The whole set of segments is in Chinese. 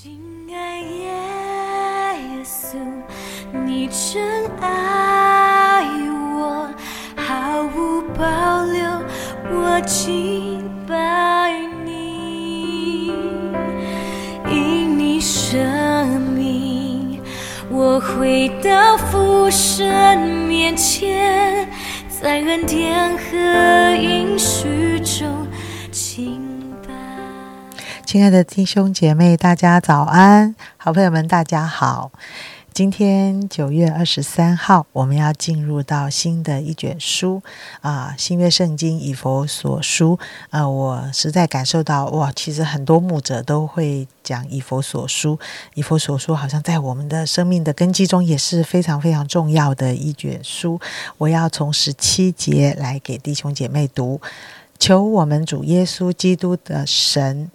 亲爱耶稣，你真爱我，毫无保留，我敬拜你，因你生命，我回到父神面前，在恩典和应许中亲。亲爱的弟兄姐妹，大家早安！好朋友们，大家好。今天九月二十三号，我们要进入到新的一卷书啊，新约圣经以佛所书。啊，我实在感受到哇，其实很多牧者都会讲以佛所书，以佛所书好像在我们的生命的根基中也是非常非常重要的一卷书。我要从十七节来给弟兄姐妹读，求我们主耶稣基督的神。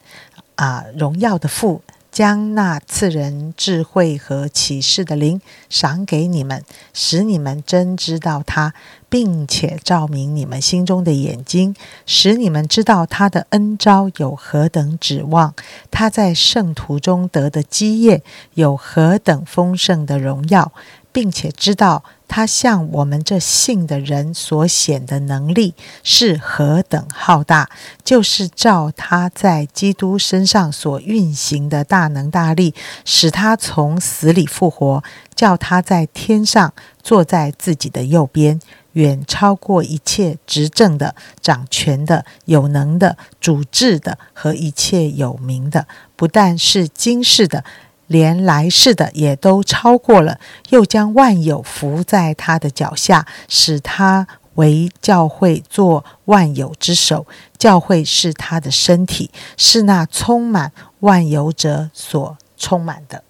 啊，荣耀的父将那赐人智慧和启示的灵赏给你们，使你们真知道他，并且照明你们心中的眼睛，使你们知道他的恩招有何等指望，他在圣徒中得的基业有何等丰盛的荣耀，并且知道。他向我们这信的人所显的能力是何等浩大，就是照他在基督身上所运行的大能大力，使他从死里复活，叫他在天上坐在自己的右边，远超过一切执政的、掌权的、有能的、主治的和一切有名的，不但是今世的。连来世的也都超过了，又将万有伏在他的脚下，使他为教会做万有之首。教会是他的身体，是那充满万有者所充满的。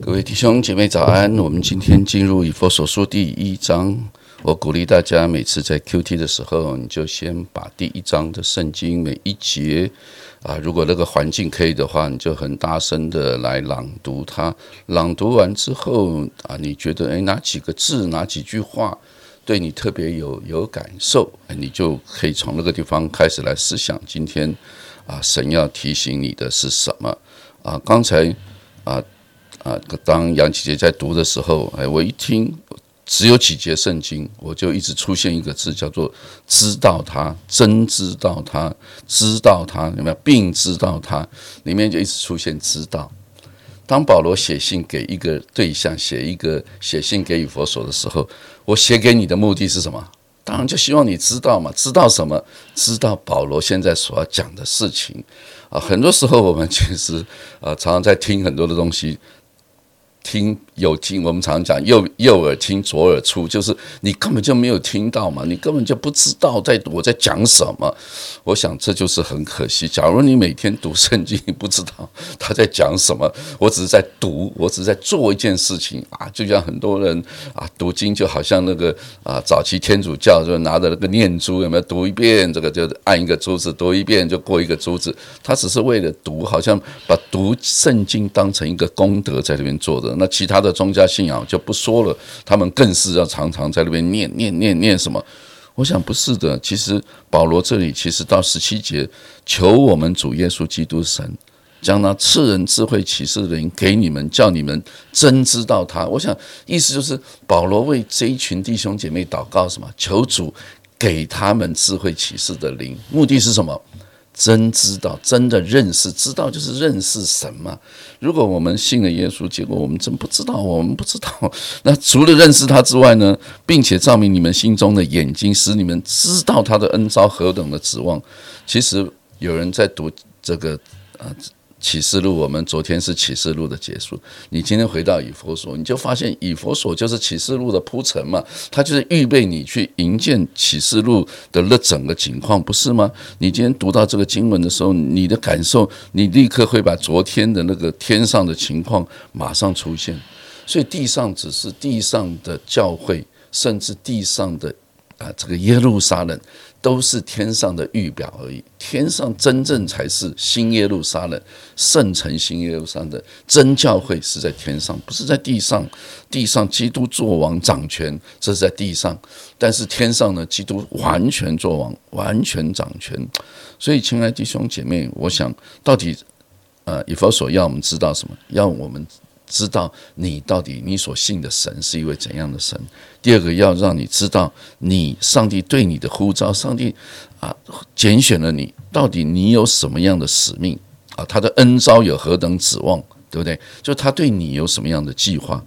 各位弟兄姐妹早安！我们今天进入以佛所说第一章。我鼓励大家每次在 Q T 的时候，你就先把第一章的圣经每一节。啊，如果那个环境可以的话，你就很大声的来朗读它。朗读完之后，啊，你觉得诶哪几个字、哪几句话对你特别有有感受，你就可以从那个地方开始来思想今天啊，神要提醒你的是什么？啊，刚才啊啊，当杨姐姐在读的时候，哎，我一听。只有几节圣经，我就一直出现一个字，叫做“知道他，真知道他，知道他有没有，并知道他”，里面就一直出现“知道”。当保罗写信给一个对象，写一个写信给以佛所的时候，我写给你的目的是什么？当然就希望你知道嘛，知道什么？知道保罗现在所要讲的事情啊。很多时候我们其实啊，常常在听很多的东西。听有听，我们常讲右右耳听左耳出，就是你根本就没有听到嘛，你根本就不知道在我在讲什么。我想这就是很可惜。假如你每天读圣经，你不知道 他在讲什么，我只是在读，我只是在做一件事情啊。就像很多人啊，读经就好像那个啊，早期天主教就拿着那个念珠，有没有读一遍这个就按一个珠子，读一遍就过一个珠子。他只是为了读，好像把读圣经当成一个功德在这边做的。那其他的宗教信仰就不说了，他们更是要常常在那边念念念念什么？我想不是的。其实保罗这里其实到十七节，求我们主耶稣基督神将那赐人智慧启示的灵给你们，叫你们真知道他。我想意思就是保罗为这一群弟兄姐妹祷告什么？求主给他们智慧启示的灵，目的是什么？真知道，真的认识，知道就是认识什么。如果我们信了耶稣，结果我们真不知道，我们不知道。那除了认识他之外呢，并且照明你们心中的眼睛，使你们知道他的恩招何等的指望。其实有人在读这个啊。启示录，我们昨天是启示录的结束。你今天回到以佛所，你就发现以佛所就是启示录的铺陈嘛，它就是预备你去迎接启示录的那整个情况，不是吗？你今天读到这个经文的时候，你的感受，你立刻会把昨天的那个天上的情况马上出现。所以地上只是地上的教会，甚至地上的啊这个耶路撒冷。都是天上的预表而已，天上真正才是新耶路撒冷，圣城新耶路撒冷真教会是在天上，不是在地上。地上基督作王掌权，这是在地上；但是天上呢，基督完全作王，完全掌权。所以，亲爱弟兄姐妹，我想到底呃，以佛所要我们知道什么？要我们知道你到底你所信的神是一位怎样的神。第二个，要让你知道你上帝对你的呼召，上帝啊拣选了你，到底你有什么样的使命啊？他的恩招有何等指望，对不对？就他对你有什么样的计划？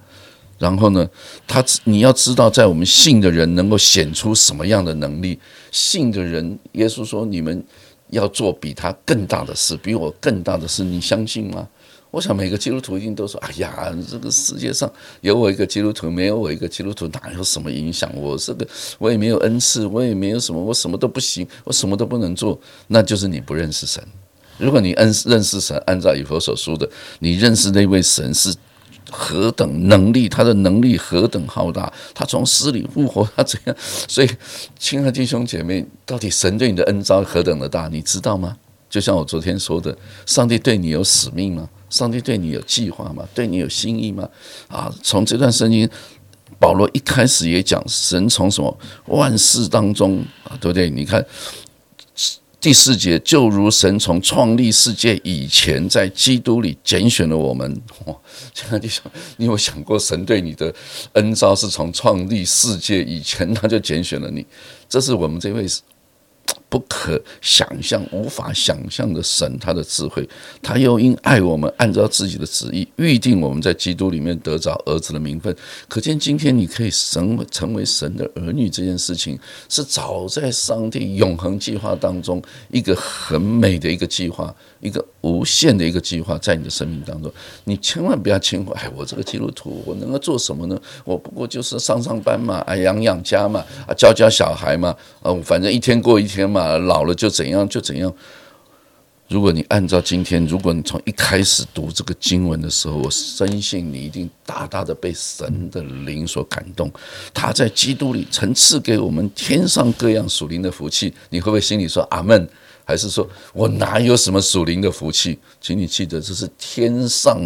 然后呢，他你要知道，在我们信的人能够显出什么样的能力？信的人，耶稣说：“你们要做比他更大的事，比我更大的事。”你相信吗？我想每个基督徒一定都说：“哎呀，这个世界上有我一个基督徒，没有我一个基督徒，哪有什么影响？我这个我也没有恩赐，我也没有什么，我什么都不行，我什么都不能做。那就是你不认识神。如果你认认识神，按照以佛所说的，你认识那位神是。”何等能力，他的能力何等浩大，他从死里复活，他怎样？所以，亲爱的弟兄姐妹，到底神对你的恩招何等的大，你知道吗？就像我昨天说的，上帝对你有使命吗？上帝对你有计划吗？对你有心意吗？啊，从这段圣经，保罗一开始也讲，神从什么万事当中啊，对不对？你看。第四节，就如神从创立世界以前，在基督里拣选了我们。哇，亲爱的弟兄，你有想过神对你的恩召是从创立世界以前他就拣选了你？这是我们这位。不可想象、无法想象的神，他的智慧，他又因爱我们，按照自己的旨意预定我们在基督里面得着儿子的名分。可见今天你可以神成为神的儿女这件事情，是早在上帝永恒计划当中一个很美的一个计划。一个无限的一个计划在你的生命当中，你千万不要轻忽。哎，我这个基督徒，我能够做什么呢？我不过就是上上班嘛，啊，养养家嘛，啊，教教小孩嘛，啊，反正一天过一天嘛，老了就怎样就怎样。如果你按照今天，如果你从一开始读这个经文的时候，我深信你一定大大的被神的灵所感动。他在基督里曾赐给我们天上各样属灵的福气，你会不会心里说阿门？还是说我哪有什么属灵的福气？请你记得，这是天上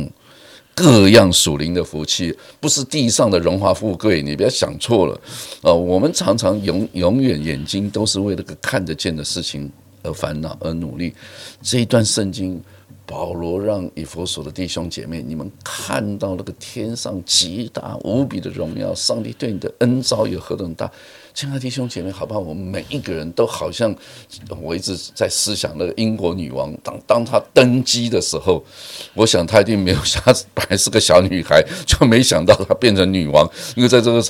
各样属灵的福气，不是地上的荣华富贵。你不要想错了啊！我们常常永永远眼睛都是为那个看得见的事情而烦恼而努力。这一段圣经，保罗让以佛所的弟兄姐妹，你们看到那个天上极大无比的荣耀，上帝对你的恩召有何等大。亲爱的弟兄姐妹，好不好？我们每一个人都好像，我一直在思想那个英国女王，当当她登基的时候，我想她一定没有想，本来是个小女孩，就没想到她变成女王。因为在这个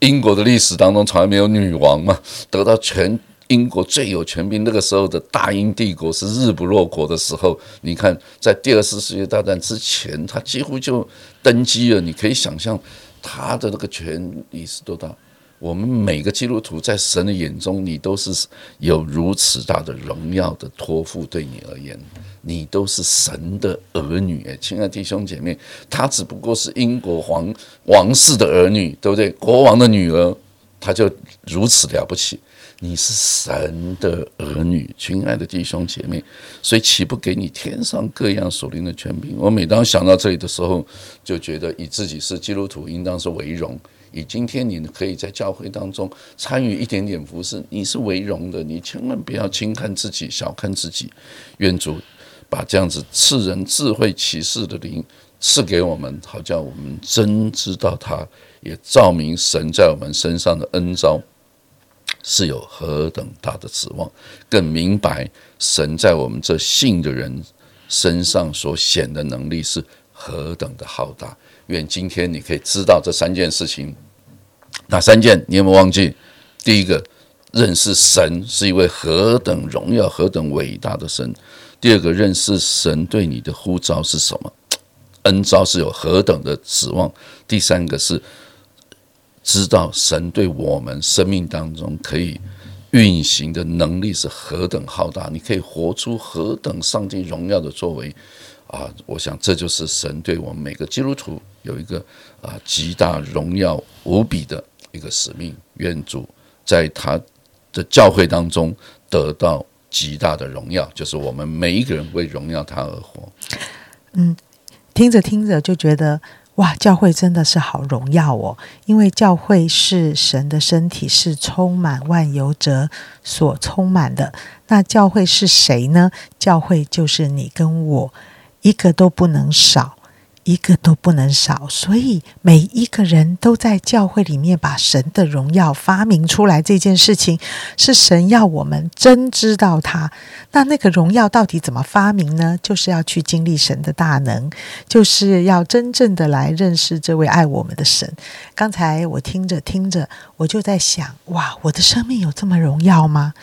英国的历史当中，从来没有女王嘛，得到全英国最有权柄。那个时候的大英帝国是日不落国的时候，你看，在第二次世界大战之前，他几乎就登基了。你可以想象他的那个权力是多大。我们每个基督徒在神的眼中，你都是有如此大的荣耀的托付。对你而言，你都是神的儿女。哎，亲爱的弟兄姐妹，他只不过是英国皇王室的儿女，对不对？国王的女儿，他就如此了不起。你是神的儿女，亲爱的弟兄姐妹，所以岂不给你天上各样属灵的权柄？我每当想到这里的时候，就觉得以自己是基督徒，应当是为荣。以今天你可以在教会当中参与一点点服饰，你是为荣的。你千万不要轻看自己，小看自己。愿主把这样子赐人智慧启示的灵赐给我们，好叫我们真知道他，也照明神在我们身上的恩招是有何等大的指望，更明白神在我们这信的人身上所显的能力是何等的浩大。愿今天你可以知道这三件事情，哪三件？你有没有忘记？第一个，认识神是一位何等荣耀、何等伟大的神；第二个，认识神对你的呼召是什么，恩召是有何等的指望；第三个是知道神对我们生命当中可以运行的能力是何等浩大，你可以活出何等上帝荣耀的作为。啊，我想这就是神对我们每个基督徒有一个啊极大荣耀无比的一个使命。愿主在他的教会当中得到极大的荣耀，就是我们每一个人为荣耀他而活。嗯，听着听着就觉得哇，教会真的是好荣耀哦！因为教会是神的身体，是充满万有者所充满的。那教会是谁呢？教会就是你跟我。一个都不能少。一个都不能少，所以每一个人都在教会里面把神的荣耀发明出来。这件事情是神要我们真知道他。那那个荣耀到底怎么发明呢？就是要去经历神的大能，就是要真正的来认识这位爱我们的神。刚才我听着听着，我就在想：哇，我的生命有这么荣耀吗？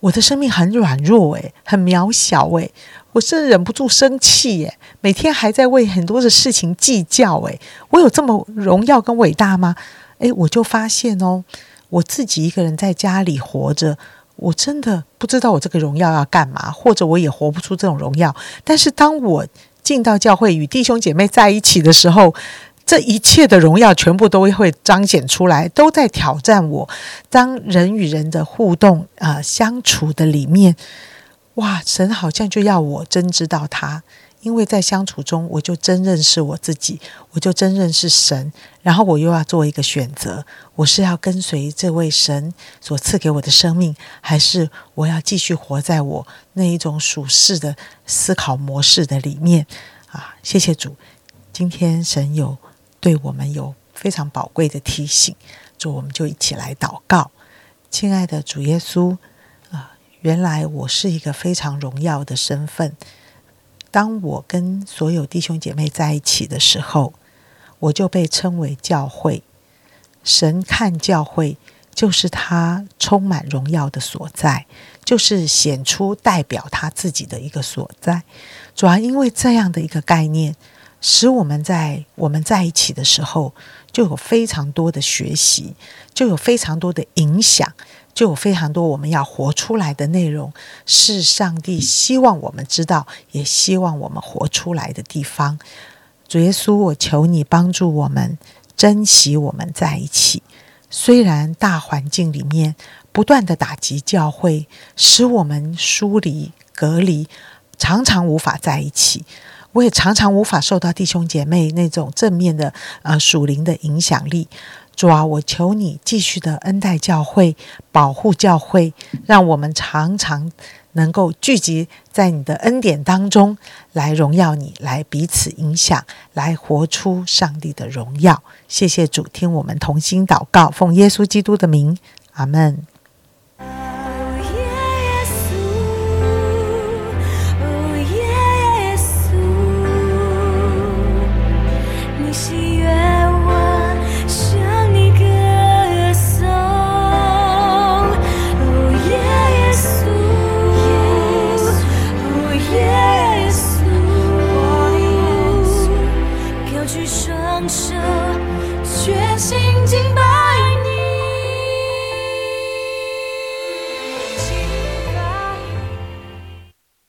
我的生命很软弱，诶，很渺小，诶。我是忍不住生气，耶，每天还在为很多的事情计较，诶，我有这么荣耀跟伟大吗？诶，我就发现哦，我自己一个人在家里活着，我真的不知道我这个荣耀要干嘛，或者我也活不出这种荣耀。但是当我进到教会与弟兄姐妹在一起的时候，这一切的荣耀全部都会彰显出来，都在挑战我。当人与人的互动啊相处的里面。哇，神好像就要我真知道他，因为在相处中，我就真认识我自己，我就真认识神，然后我又要做一个选择：我是要跟随这位神所赐给我的生命，还是我要继续活在我那一种属世的思考模式的里面？啊，谢谢主，今天神有对我们有非常宝贵的提醒，主，我们就一起来祷告，亲爱的主耶稣啊。原来我是一个非常荣耀的身份。当我跟所有弟兄姐妹在一起的时候，我就被称为教会。神看教会，就是他充满荣耀的所在，就是显出代表他自己的一个所在。主要因为这样的一个概念，使我们在我们在一起的时候，就有非常多的学习，就有非常多的影响。就有非常多我们要活出来的内容，是上帝希望我们知道，也希望我们活出来的地方。主耶稣，我求你帮助我们珍惜我们在一起。虽然大环境里面不断的打击教会，使我们疏离隔离，常常无法在一起。我也常常无法受到弟兄姐妹那种正面的呃属灵的影响力。主啊，我求你继续的恩待教会，保护教会，让我们常常能够聚集在你的恩典当中，来荣耀你，来彼此影响，来活出上帝的荣耀。谢谢主，听我们同心祷告，奉耶稣基督的名，阿门。去